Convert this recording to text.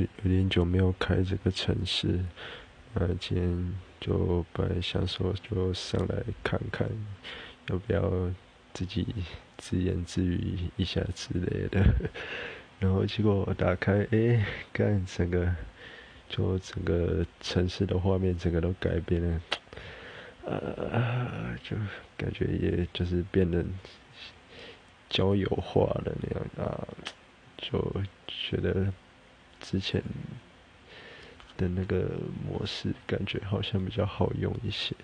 有点久没有开这个城市，呃，今天就本来想说就上来看看，要不要自己自言自语一下之类的。然后结果我打开，哎，看整个就整个城市的画面，整个都改变了，呃，就感觉也就是变得交友化了那样啊，就觉得。之前的那个模式感觉好像比较好用一些。